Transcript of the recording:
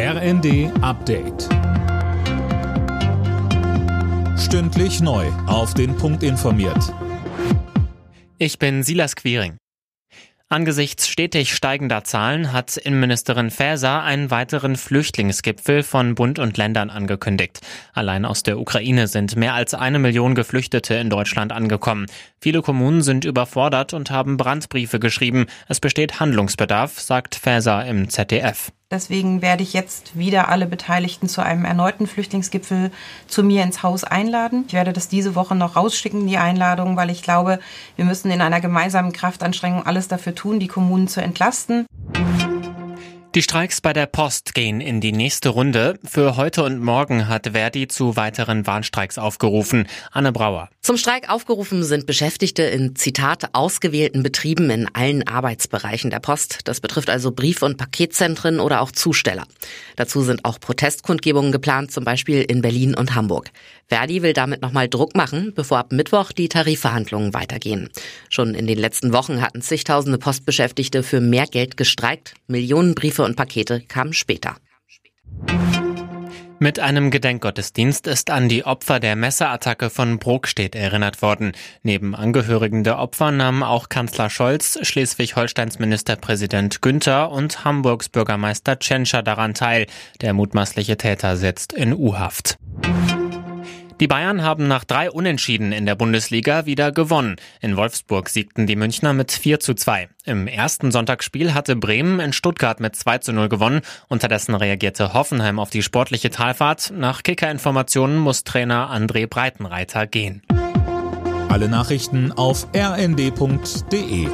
RND Update. Stündlich neu. Auf den Punkt informiert. Ich bin Silas Quiring. Angesichts stetig steigender Zahlen hat Innenministerin Faeser einen weiteren Flüchtlingsgipfel von Bund und Ländern angekündigt. Allein aus der Ukraine sind mehr als eine Million Geflüchtete in Deutschland angekommen. Viele Kommunen sind überfordert und haben Brandbriefe geschrieben. Es besteht Handlungsbedarf, sagt Faeser im ZDF. Deswegen werde ich jetzt wieder alle Beteiligten zu einem erneuten Flüchtlingsgipfel zu mir ins Haus einladen. Ich werde das diese Woche noch rausschicken, die Einladung, weil ich glaube, wir müssen in einer gemeinsamen Kraftanstrengung alles dafür tun, die Kommunen zu entlasten. Die Streiks bei der Post gehen in die nächste Runde. Für heute und morgen hat Verdi zu weiteren Warnstreiks aufgerufen. Anne Brauer. Zum Streik aufgerufen sind Beschäftigte in Zitat ausgewählten Betrieben in allen Arbeitsbereichen der Post. Das betrifft also Brief- und Paketzentren oder auch Zusteller. Dazu sind auch Protestkundgebungen geplant, zum Beispiel in Berlin und Hamburg. Verdi will damit nochmal Druck machen, bevor ab Mittwoch die Tarifverhandlungen weitergehen. Schon in den letzten Wochen hatten zigtausende Postbeschäftigte für mehr Geld gestreikt. Millionen Briefe und Pakete kamen später. Mit einem Gedenkgottesdienst ist an die Opfer der Messerattacke von Brokstedt erinnert worden. Neben Angehörigen der Opfer nahmen auch Kanzler Scholz, Schleswig-Holsteins Ministerpräsident Günther und Hamburgs Bürgermeister Tschentscher daran teil. Der mutmaßliche Täter sitzt in U-Haft. Die Bayern haben nach drei Unentschieden in der Bundesliga wieder gewonnen. In Wolfsburg siegten die Münchner mit 4 zu 2. Im ersten Sonntagsspiel hatte Bremen in Stuttgart mit 2 zu 0 gewonnen. Unterdessen reagierte Hoffenheim auf die sportliche Talfahrt. Nach Kicker-Informationen muss Trainer André Breitenreiter gehen. Alle Nachrichten auf rnd.de